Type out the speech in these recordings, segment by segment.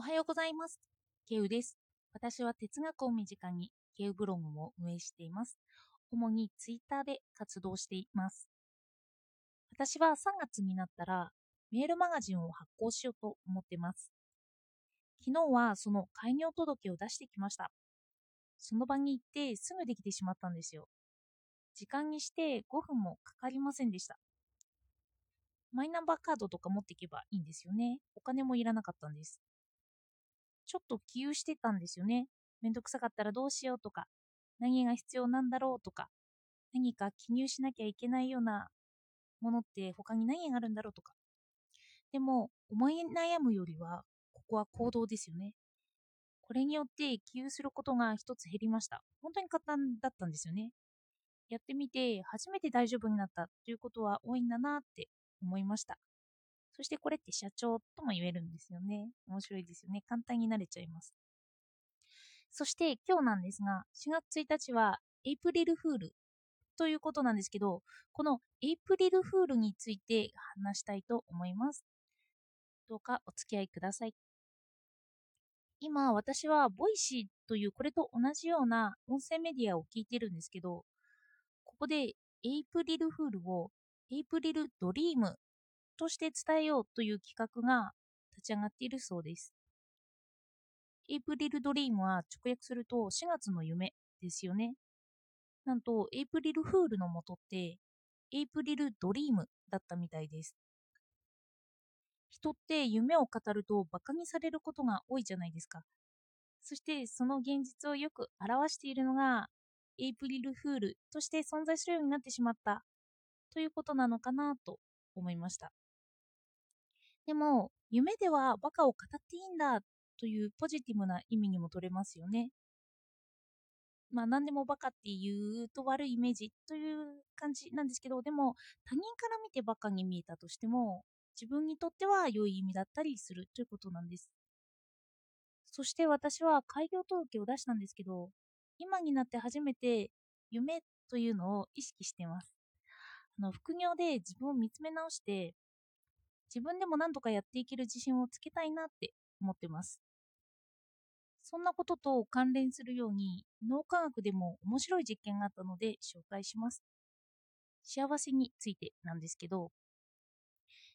おはようございます。ケウです。私は哲学を身近にケウブログを運営しています。主にツイッターで活動しています。私は3月になったらメールマガジンを発行しようと思ってます。昨日はその開業届を出してきました。その場に行ってすぐできてしまったんですよ。時間にして5分もかかりませんでした。マイナンバーカードとか持っていけばいいんですよね。お金もいらなかったんです。ちょっと気憂してたんですよね。めんどくさかったらどうしようとか、何が必要なんだろうとか、何か記入しなきゃいけないようなものって他に何があるんだろうとか。でも、思い悩むよりは、ここは行動ですよね。これによって記入することが一つ減りました。本当に簡単だったんですよね。やってみて、初めて大丈夫になったということは多いんだなって思いました。そしてこれって社長とも言えるんですよね。面白いですよね。簡単になれちゃいます。そして今日なんですが、4月1日はエイプリルフールということなんですけど、このエイプリルフールについて話したいと思います。どうかお付き合いください。今私は Voicy というこれと同じような音声メディアを聞いてるんですけど、ここでエイプリルフールを April Dream として伝えようという企画が立ち上がっているそうです。 April Dream は直訳すると4月の夢ですよね。なんと、エイプリルフールの元って、 April Dream だったみたいです。人って夢を語ると馬鹿にされることが多いじゃないですか。そしてその現実をよく表しているのが、エイプリルフールとして存在するようになってしまったということなのかなと思いました。でも、夢ではバカを語っていいんだというポジティブな意味にも取れますよね。まあ何でもバカって言うと悪いイメージという感じなんですけど、でも他人から見てバカに見えたとしても、自分にとっては良い意味だったりするということなんです。そして私は開業届を出したんですけど、今になって初めて夢というのを意識してます。あの副業で自分を見つめ直して、自分でも何とかやっていける自信をつけたいなって思ってます。そんなことと関連するように脳科学でも面白い実験があったので紹介します。幸せについてなんですけど、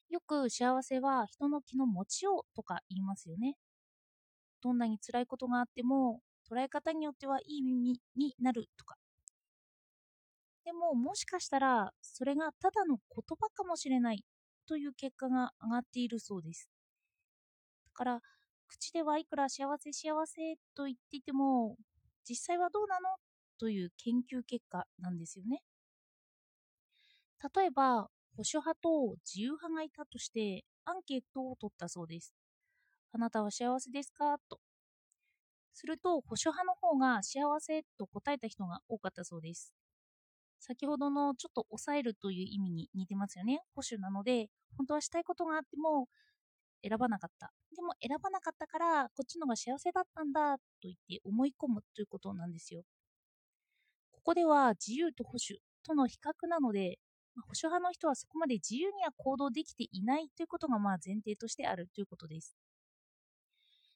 よく幸せは人の気の持ちようとか言いますよね。どんなに辛いことがあっても捉え方によってはいい耳になるとか。でももしかしたらそれがただの言葉かもしれないという結果が上がっているそうです。だから口ではいくら幸せ幸せと言っていても実際はどうなの？という研究結果なんですよね。例えば保守派と自由派がいたとしてアンケートを取ったそうです。あなたは幸せですか？と。すると保守派の方が幸せと答えた人が多かったそうです。先ほどのちょっと抑えるという意味に似てますよね。保守なので、本当はしたいことがあっても選ばなかった。でも選ばなかったから、こっちのが幸せだったんだと言って思い込むということなんですよ。ここでは自由と保守との比較なので、保守派の人はそこまで自由には行動できていないということがまあ前提としてあるということです。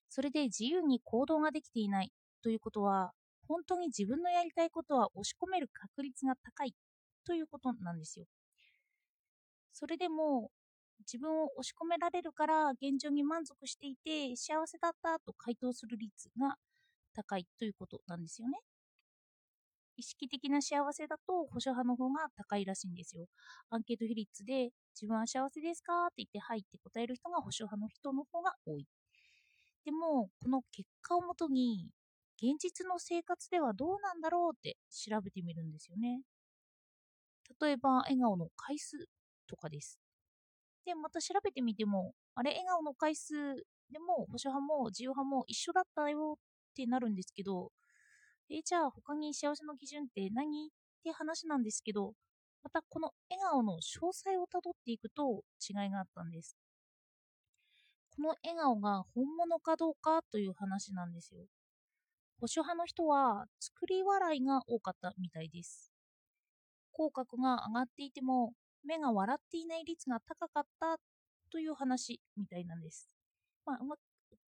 それで自由に行動ができていないということは、本当に自分のやりたいことは押し込める確率が高いということなんですよ。それでも自分を押し込められるから現状に満足していて幸せだったと回答する率が高いということなんですよね。意識的な幸せだと保守派の方が高いらしいんですよ。アンケート比率で自分は幸せですかって言ってはいって答える人が保守派の人の方が多い。でもこの結果をもとに現実の生活ではどうなんだろうって調べてみるんですよね。例えば笑顔の回数とかです。で、また調べてみても、あれ、笑顔の回数でも保守派も自由派も一緒だったよってなるんですけど、え、じゃあ他に幸せの基準って何って話なんですけど、またこの笑顔の詳細をたどっていくと違いがあったんです。この笑顔が本物かどうかという話なんですよ。保守派の人は作り笑いが多かったみたいです。口角が上がっていても目が笑っていない率が高かったという話みたいなんです。まあ、うま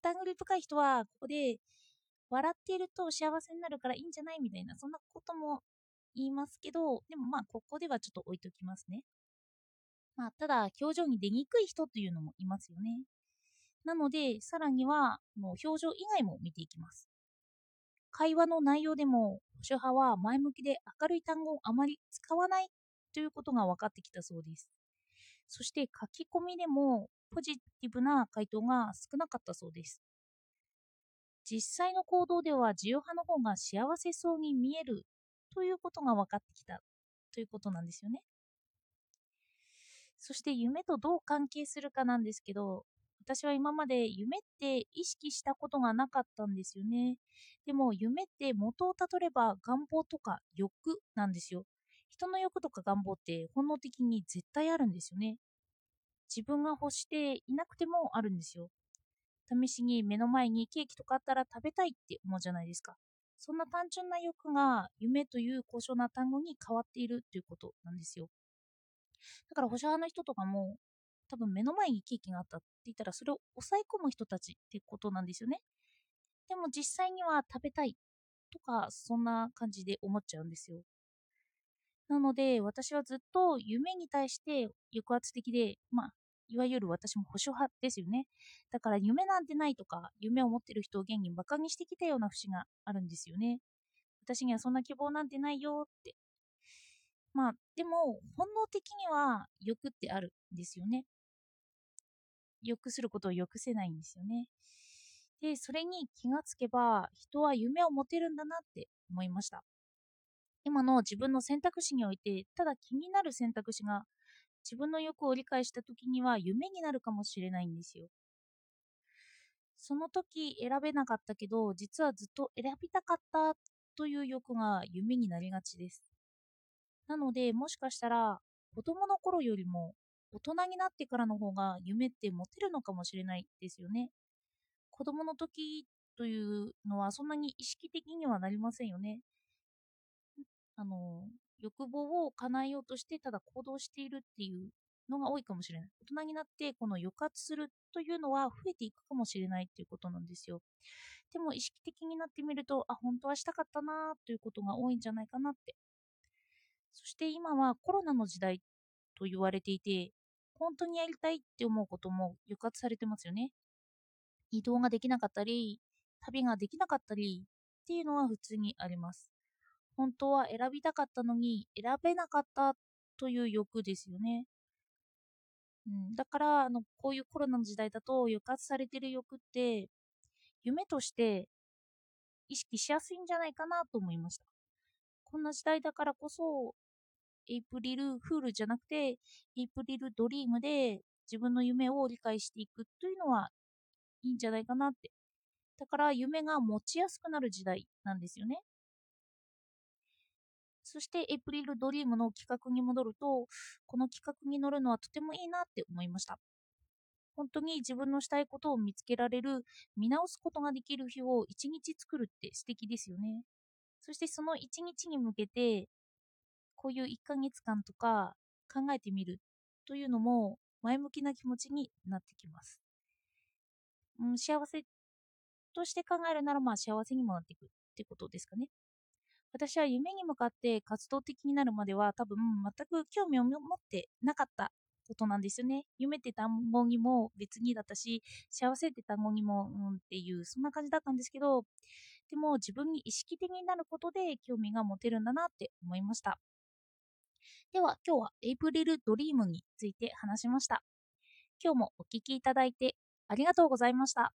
疑り深い人は、ここで、笑っていると幸せになるからいいんじゃないみたいな、そんなことも言いますけど、でもまあ、ここではちょっと置いときますね。まあ、ただ、表情に出にくい人というのもいますよね。なので、さらには、もう表情以外も見ていきます。会話の内容でも、保守派は前向きで明るい単語をあまり使わないということが分かってきたそうです。そして書き込みでもポジティブな回答が少なかったそうです。実際の行動では自由派の方が幸せそうに見えるということが分かってきたということなんですよね。そして夢とどう関係するかなんですけど、私は今まで夢って意識したことがなかったんですよね。でも夢って元をたどれば願望とか欲なんですよ。人の欲とか願望って本能的に絶対あるんですよね。自分が欲していなくてもあるんですよ。試しに目の前にケーキとかあったら食べたいって思うじゃないですか。そんな単純な欲が夢という高尚な単語に変わっているということなんですよ。だから保守派の人とかも多分目の前にケーキがあったって言ったらそれを抑え込む人たちってことなんですよね。でも実際には食べたいとかそんな感じで思っちゃうんですよ。なので私はずっと夢に対して抑圧的で、まあいわゆる私も保守派ですよね。だから夢なんてないとか、夢を持ってる人を現に馬鹿にしてきたような節があるんですよね。私にはそんな希望なんてないよって。まあ、でも、本能的には欲ってあるんですよね。欲することを欲せないんですよね。で、それに気がつけば、人は夢を持てるんだなって思いました。今の自分の選択肢において、ただ気になる選択肢が自分の欲を理解した時には夢になるかもしれないんですよ。その時選べなかったけど、実はずっと選びたかったという欲が夢になりがちです。なので、もしかしたら子供の頃よりも大人になってからの方が夢って持てるのかもしれないですよね。子供の時というのはそんなに意識的にはなりませんよね。あの、欲望を叶えようとしてただ行動しているっていうのが多いかもしれない。大人になってこの抑圧するというのは増えていくかもしれないっていうことなんですよ。でも意識的になってみると、あ、本当はしたかったなということが多いんじゃないかなって。そして今はコロナの時代と言われていて、本当にやりたいって思うことも抑圧されてますよね。移動ができなかったり、旅ができなかったりっていうのは普通にあります。本当は選びたかったのに選べなかったという欲ですよね。うん、だからあのこういうコロナの時代だと抑圧されてる欲って夢として意識しやすいんじゃないかなと思いました。こんな時代だからこそエイプリルフールじゃなくて、エイプリルドリームで自分の夢を理解していくというのはいいんじゃないかなって。だから夢が持ちやすくなる時代なんですよね。そしてエイプリルドリームの企画に戻ると、この企画に乗るのはとてもいいなって思いました。本当に自分のしたいことを見つけられる、見直すことができる日を一日作るって素敵ですよね。そしてその一日に向けてこういう1ヶ月間とか考えてみるというのも前向きな気持ちになってきます。うん、幸せとして考えるならまあ幸せにもなっていくってことですかね。私は夢に向かって活動的になるまでは多分全く興味を持ってなかったことなんですよね。夢って単語にも別にだったし、幸せって単語にもうんっていうそんな感じだったんですけど、でも自分に意識的になることで興味が持てるんだなって思いました。では今日はエイプリルドリームについて話しました。今日もお聴きいただいてありがとうございました。